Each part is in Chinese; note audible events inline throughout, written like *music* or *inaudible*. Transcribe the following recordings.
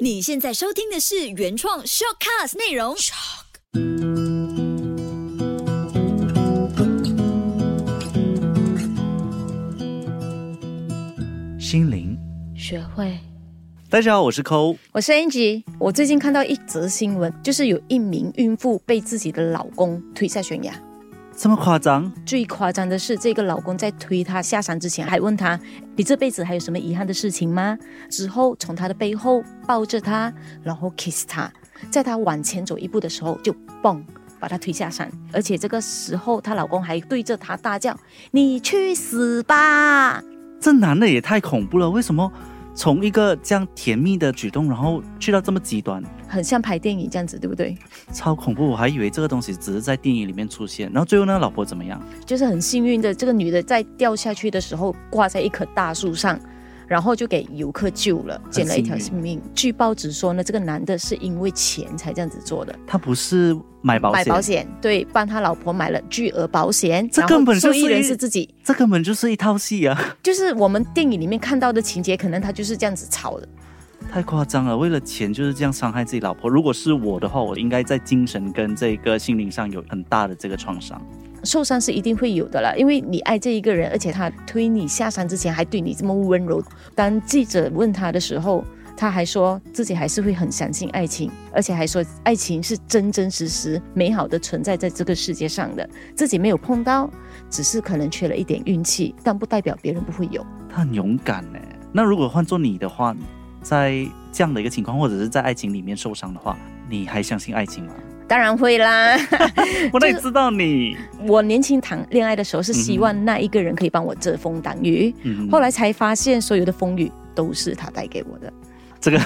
你现在收听的是原创 shortcast 内容。心灵，学会。大家好，我是抠。我是 Angie。我最近看到一则新闻，就是有一名孕妇被自己的老公推下悬崖。这么夸张？最夸张的是，这个老公在推她下山之前，还问她：“你这辈子还有什么遗憾的事情吗？”之后从她的背后抱着她，然后 kiss 她，在她往前走一步的时候，就嘣把她推下山。而且这个时候，她老公还对着她大叫：“你去死吧！”这男的也太恐怖了，为什么从一个这样甜蜜的举动，然后去到这么极端？很像拍电影这样子，对不对？超恐怖！我还以为这个东西只是在电影里面出现，然后最后那个老婆怎么样？就是很幸运的，这个女的在掉下去的时候挂在一棵大树上。然后就给游客救了，捡了一条性命。据报纸说呢，这个男的是因为钱才这样子做的。他不是买保险，买保险对，帮他老婆买了巨额保险。这根本就是人是自己，这根本就是一套戏啊！*laughs* 就是我们电影里面看到的情节，可能他就是这样子炒的。太夸张了，为了钱就是这样伤害自己老婆。如果是我的话，我应该在精神跟这个心灵上有很大的这个创伤。受伤是一定会有的啦，因为你爱这一个人，而且他推你下山之前还对你这么温柔。当记者问他的时候，他还说自己还是会很相信爱情，而且还说爱情是真真实实美好的存在在这个世界上的。自己没有碰到，只是可能缺了一点运气，但不代表别人不会有。他很勇敢呢。那如果换做你的话，在这样的一个情况，或者是在爱情里面受伤的话，你还相信爱情吗？当然会啦，我哪里知道你？我年轻谈恋爱的时候是希望那一个人可以帮我遮风挡雨，后来才发现所有的风雨都是他带给我的。这个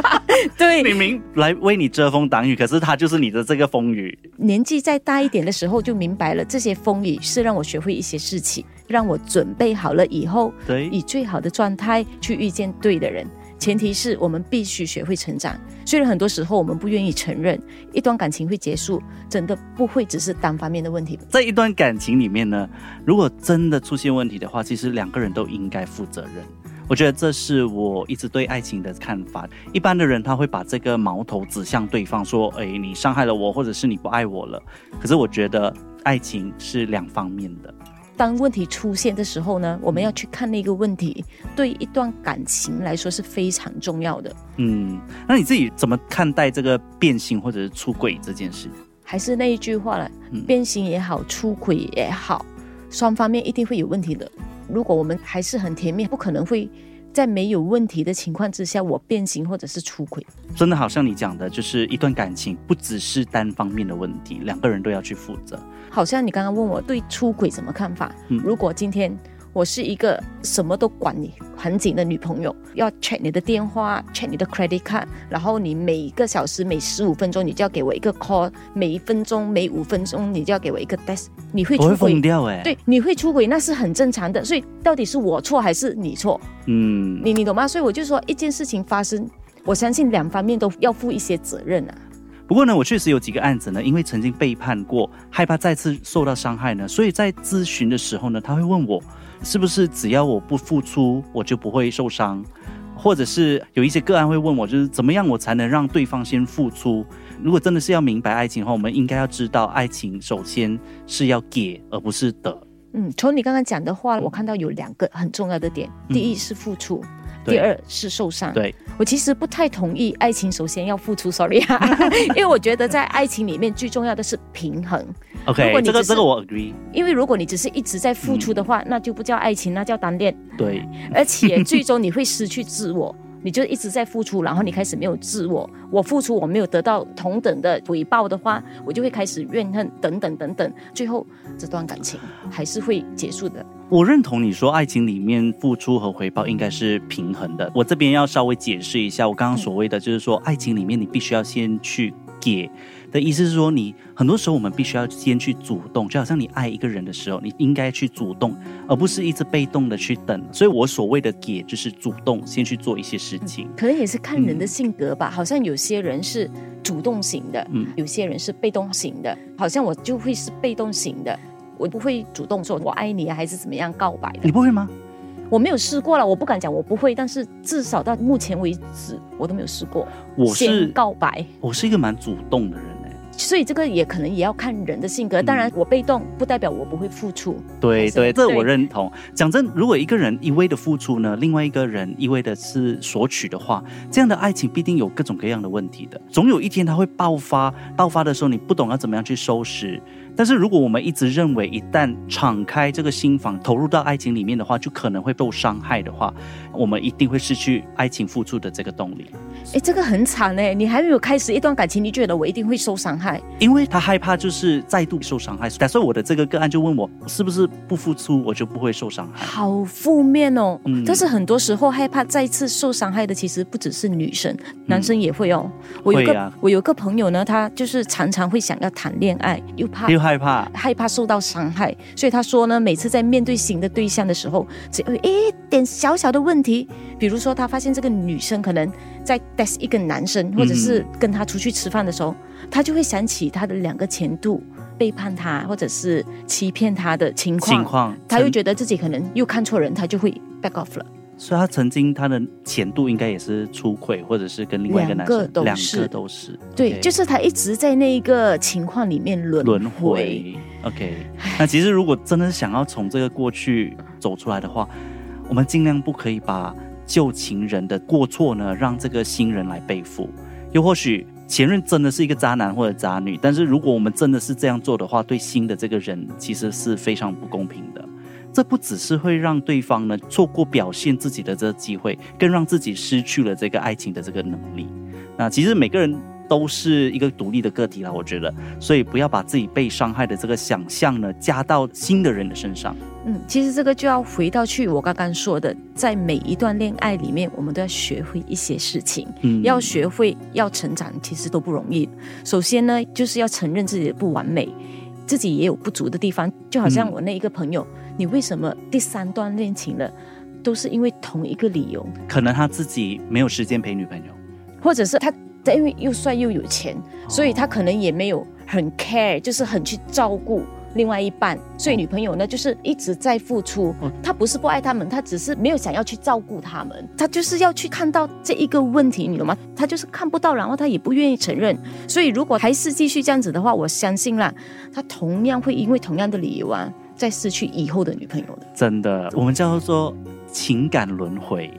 *laughs* 对，明明来为你遮风挡雨，可是他就是你的这个风雨。年纪再大一点的时候就明白了，这些风雨是让我学会一些事情，让我准备好了以后，对，以最好的状态去遇见对的人。前提是我们必须学会成长。虽然很多时候我们不愿意承认，一段感情会结束，真的不会只是单方面的问题。在一段感情里面呢，如果真的出现问题的话，其实两个人都应该负责任。我觉得这是我一直对爱情的看法。一般的人他会把这个矛头指向对方，说：“哎，你伤害了我，或者是你不爱我了。”可是我觉得爱情是两方面的。当问题出现的时候呢，我们要去看那个问题，对一段感情来说是非常重要的。嗯，那你自己怎么看待这个变心或者是出轨这件事？还是那一句话了，变心也好，出轨也好，双方面一定会有问题的。如果我们还是很甜蜜，不可能会。在没有问题的情况之下，我变形或者是出轨，真的好像你讲的，就是一段感情不只是单方面的问题，两个人都要去负责。好像你刚刚问我对出轨什么看法？如果今天。我是一个什么都管你很紧的女朋友，要 check 你的电话，check 你的 credit card，然后你每个小时每十五分钟你就要给我一个 call，每一分钟每五分钟你就要给我一个 test，你会出轨掉哎？对，你会出轨那是很正常的，所以到底是我错还是你错？嗯，你你懂吗？所以我就说一件事情发生，我相信两方面都要负一些责任啊。不过呢，我确实有几个案子呢，因为曾经背叛过，害怕再次受到伤害呢，所以在咨询的时候呢，他会问我。是不是只要我不付出，我就不会受伤？或者是有一些个案会问我，就是怎么样我才能让对方先付出？如果真的是要明白爱情的话，我们应该要知道，爱情首先是要给，而不是得。嗯，从你刚刚讲的话，我看到有两个很重要的点，第一是付出。第二是受伤，对我其实不太同意。爱情首先要付出，sorry，*laughs* 因为我觉得在爱情里面最重要的是平衡。OK，这个这个我 agree。因为如果你只是一直在付出的话，那就不叫爱情，那叫单恋。对，而且最终你会失去自我。*laughs* 你就一直在付出，然后你开始没有自我。我付出我没有得到同等的回报的话，我就会开始怨恨等等等等，最后这段感情还是会结束的。我认同你说，爱情里面付出和回报应该是平衡的。我这边要稍微解释一下，我刚刚所谓的就是说，爱情里面你必须要先去给。的意思是说，你很多时候我们必须要先去主动，就好像你爱一个人的时候，你应该去主动，而不是一直被动的去等。所以我所谓的给，就是主动先去做一些事情。可能也是看人的性格吧，好像有些人是主动型的，嗯，有些人是被动型的。好像我就会是被动型的，我不会主动说“我爱你啊”还是怎么样告白的。你不会吗？我没有试过了，我不敢讲我不会，但是至少到目前为止我都没有试过。我是告白，我是一个蛮主动的人哎、所以这个也可能也要看人的性格。当然，我被动不代表我不会付出。对对，这我认同。讲真，如果一个人一味的付出呢，另外一个人一味的是索取的话，这样的爱情必定有各种各样的问题的。总有一天它会爆发，爆发的时候你不懂要怎么样去收拾。但是如果我们一直认为一旦敞开这个心房，投入到爱情里面的话，就可能会受伤害的话，我们一定会失去爱情付出的这个动力。哎，这个很惨哎！你还没有开始一段感情，你觉得我一定会受伤害？因为他害怕就是再度受伤害，所以我的这个个案就问我，是不是不付出我就不会受伤害？好负面哦。嗯但是很多时候害怕再次受伤害的，其实不只是女生，男生也会哦。我有个、会啊我有个朋友呢，他就是常常会想要谈恋爱，又怕又害怕，害怕受到伤害，所以他说呢，每次在面对新的对象的时候，只要有一点小小的问题，比如说他发现这个女生可能在 test 一个男生，或者是跟他出去吃饭的时候，他就会想起他的两个前度背叛他，或者是欺骗他的情况，情况，他又觉得自己可能又看错人，他就会 back off 了。所以他曾经他的前度应该也是出轨，或者是跟另外一个男生，两个都两是对就是他一直在那一个情况里面轮轮。回。OK，那其实如果真的想要从这个过去走出来的话，我们尽量不可以把旧情人的过错呢，让这个新人来背负。又或许前任真的是一个渣男或者渣女，但是如果我们真的是这样做的话，对新的这个人其实是非常不公平的。这不只是会让对方呢错过表现自己的这个机会，更让自己失去了这个爱情的这个能力。那其实每个人都是一个独立的个体啦，我觉得，所以不要把自己被伤害的这个想象呢加到新的人的身上。嗯，其实这个就要回到去我刚刚说的，在每一段恋爱里面，我们都要学会一些事情，嗯要学会要成长，其实都不容易。首先呢，就是要承认自己的不完美，自己也有不足的地方。就好像嗯我那一个朋友，你为什么第三段恋情了，都是因为同一个理由，可能他自己没有时间陪女朋友，或者是他因为又帅又有钱，所以他可能也没有很 care，就是很去照顾。另外一半，所以女朋友呢，就是一直在付出哦。他不是不爱他们，他只是没有想要去照顾他们，他就是要去看到这一个问题，你懂吗？他就是看不到，然后他也不愿意承认。所以如果还是继续这样子的话，我相信啦，他同样会因为同样的理由啊，再失去以后的女朋友的。真的，我们叫做情感轮回。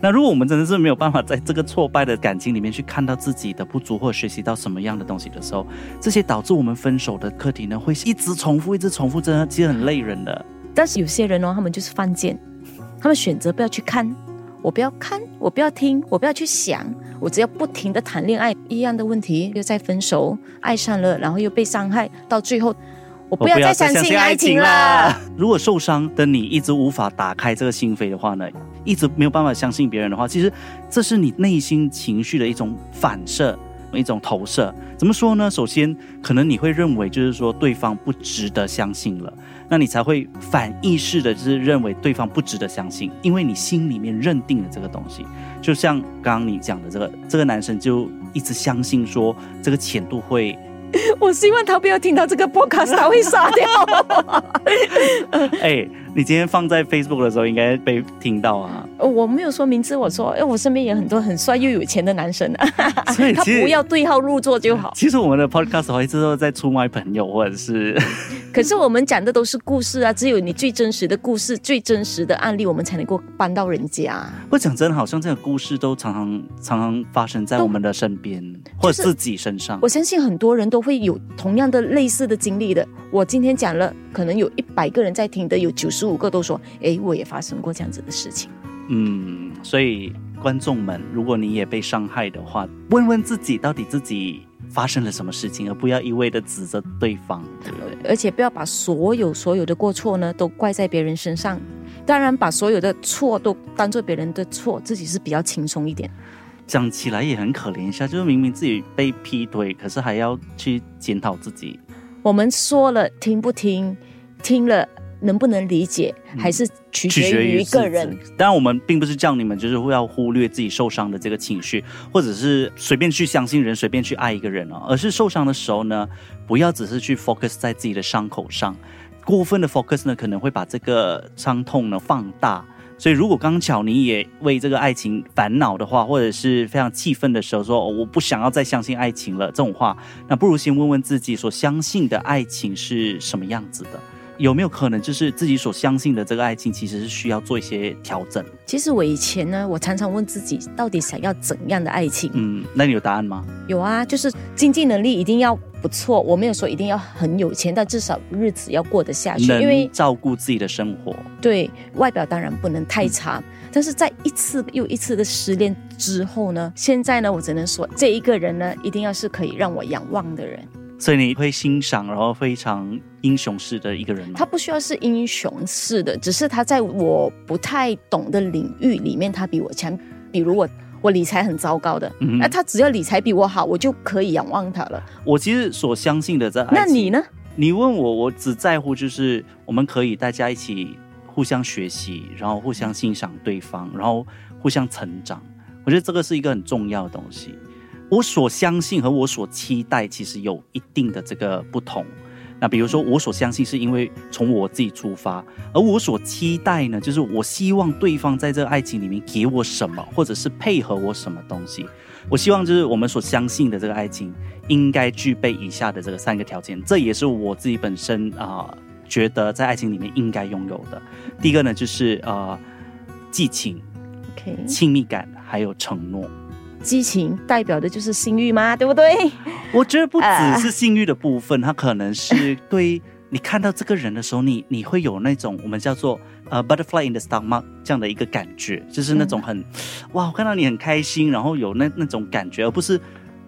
那如果我们真的是没有办法在这个挫败的感情里面去看到自己的不足，或者学习到什么样的东西的时候，这些导致我们分手的课题呢，会一直重复，一直重复，真的其实很累人的。但是有些人哦，他们就是犯贱，他们选择不要去看，我不要看，我不要听，我不要去想，我只要不停的谈恋爱，一样的问题又再分手，爱上了，然后又被伤害，到最后我不要再相信爱情了。。如果受伤的你一直无法打开这个心扉的话呢，一直没有办法相信别人的话，其实这是你内心情绪的一种反射。一种投射，怎么说呢？首先，可能你会认为就是说对方不值得相信了，那你才会反意识的，就是认为对方不值得相信，因为你心里面认定了这个东西。就像刚刚你讲的，这个这个男生就一直相信说这个浅度会 *laughs* 我希望他不要听到这个 podcast，他会傻掉。*laughs* 哎，你今天放在 Facebook 的时候应该被听到啊。呃我没有说名字，我说，哎，我身边有很多很帅又有钱的男生啊，他所以 *laughs* 其实不要对号入座就好。其实我们的 podcast 好一直都在出卖朋友，或者是 *laughs* 可是我们讲的都是故事啊，只有你最真实的故事、最真实的案例，我们才能够帮到人家。不讲真的，好像这个故事都常常常常发生在我们的身边，或者自己身上我。相信很多人都会有同样的类似的经历的。我今天讲了，可能有一百个人在听的，有九十五个都说：“哎，我也发生过这样子的事情。嗯，所以观众们，如果你也被伤害的话，问问自己到底自己发生了什么事情，而不要一味的指责对方，对不对？”而且不要把所有所有的过错呢都怪在别人身上。当然，把所有的错都当做别人的错，自己是比较轻松一点。讲起来也很可怜一下，就是明明自己被劈腿，可是还要去检讨自己。我们说了，听不听，听了能不能理解，还是取决于个人。。当然，我们并不是叫你们就是要忽略自己受伤的这个情绪，或者是随便去相信人、随便去爱一个人哦，而是受伤的时候呢，不要只是去 focus 在自己的伤口上，过分的 focus 呢，可能会把这个伤痛呢放大。所以如果刚巧你也为这个爱情烦恼的话，或者是非常气愤的时候说、哦我不想要再相信爱情了这种话，那不如先问问自己所相信的爱情是什么样子的。有没有可能就是自己所相信的这个爱情，其实是需要做一些调整？其实我以前呢，我常常问自己，到底想要怎样的爱情？嗯，那你有答案吗？有啊，就是经济能力一定要不错，我没有说一定要很有钱，但至少日子要过得下去。因为照顾自己的生活，对外表当然不能太差，但是在一次又一次的失恋之后呢，现在呢，我只能说这一个人呢，一定要是可以让我仰望的人。所以你会欣赏，然后非常英雄式的一个人吗？他不需要是英雄式的，只是他在我不太懂的领域里面，他比我强。比如我我理财很糟糕的，嗯那他只要理财比我好，我就可以仰望他了。我其实所相信的在，那你呢？你问我，我只在乎就是我们可以大家一起互相学习，然后互相欣赏对方，然后互相成长。我觉得这个是一个很重要的东西。我所相信和我所期待其实有一定的这个不同。那比如说，我所相信是因为从我自己出发，而我所期待呢，就是我希望对方在这个爱情里面给我什么，或者是配合我什么东西。我希望就是我们所相信的这个爱情应该具备以下的这个三个条件，这也是我自己本身啊、觉得在爱情里面应该拥有的。第一个呢，就是呃激情、OK，亲密感，还有承诺。激情代表的就是性欲吗？对不对？我觉得不啊只是性欲的部分，它可能是对你看到这个人的时候，你你会有那种我们叫做呃 butterfly in the stomach 这样的一个感觉，就是那种很、哇，我看到你很开心，然后有那那种感觉，而不是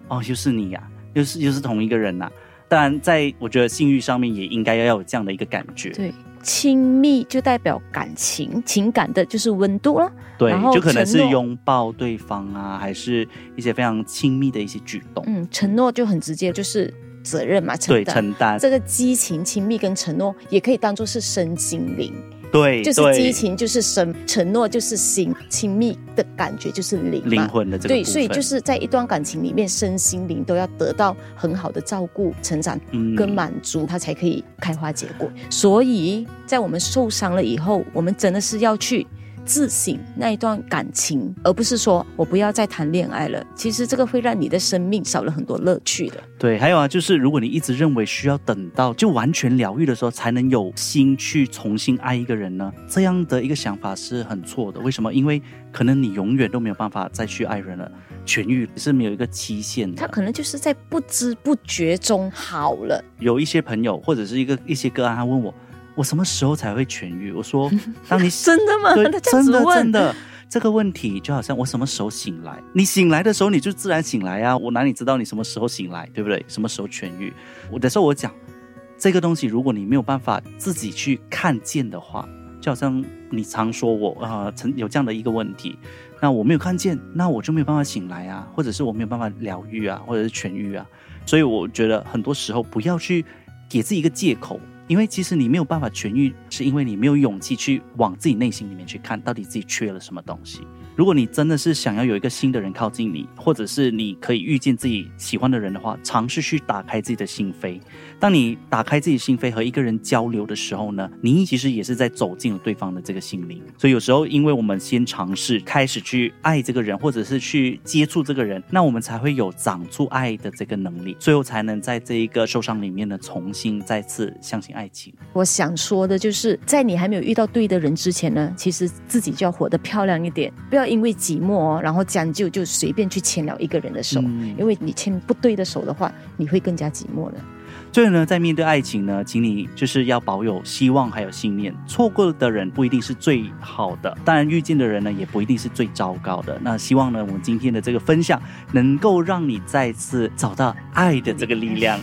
哦又是你呀、又是又是同一个人呐、当然，在我觉得性欲上面也应该要有这样的一个感觉，对，亲密就代表感情，情感的就是温度了。对就可能是拥抱对方啊，还是一些非常亲密的一些举动，嗯，承诺就很直接，就是责任嘛，承。承担，这个激情、亲密跟承诺也可以当做是身心灵，对，就是激情就是身，承诺就是心，亲密的感觉就是灵嘛。灵魂的这个对，所以就是在一段感情里面，身心灵都要得到很好的照顾、成长嗯跟满足，它才可以开花结果。所以在我们受伤了以后，我们真的是要去自省那一段感情，而不是说我不要再谈恋爱了。其实这个会让你的生命少了很多乐趣的。对，还有啊，就是如果你一直认为需要等到就完全疗愈的时候，才能有心去重新爱一个人呢，这样的一个想法是很错的。为什么？因为可能你永远都没有办法再去爱人了，痊愈是没有一个期限的。他可能就是在不知不觉中好了。有一些朋友或者是一个一些个案，他问我，我什么时候才会痊愈？我说，*laughs* 当你 *laughs* 真的吗？真的真的，这个问题就好像我什么时候醒来？你醒来的时候，你就自然醒来啊！我哪里知道你什么时候醒来，对不对？什么时候痊愈？我的时候我讲这个东西，如果你没有办法自己去看见的话，就好像你常说我啊，曾、有这样的一个问题，那我没有看见，那我就没有办法醒来啊，或者是我没有办法疗愈啊，或者是痊愈啊。所以我觉得很多时候不要去给自己一个借口，因为其实你没有办法痊愈，是因为你没有勇气去往自己内心里面去看，到底自己缺了什么东西。如果你真的是想要有一个新的人靠近你，或者是你可以遇见自己喜欢的人的话，尝试去打开自己的心扉。当你打开自己心扉和一个人交流的时候呢，你其实也是在走进了对方的这个心灵。所以有时候，因为我们先尝试开始去爱这个人，或者是去接触这个人，那我们才会有长出爱的这个能力，最后才能在这一个受伤里面呢，重新再次相信爱情。我想说的就是，在你还没有遇到对的人之前呢，其实自己就要活得漂亮一点，不要因为寂寞哦，然后将就就随便去牵了一个人的手，嗯因为你牵不对的手的话，你会更加寂寞的。所以呢，在面对爱情呢，请你就是要保有希望还有信念。错过的人不一定是最好的，当然遇见的人呢，也不一定是最糟糕的。那希望呢，我们今天的这个分享能够让你再次找到爱的这个力量。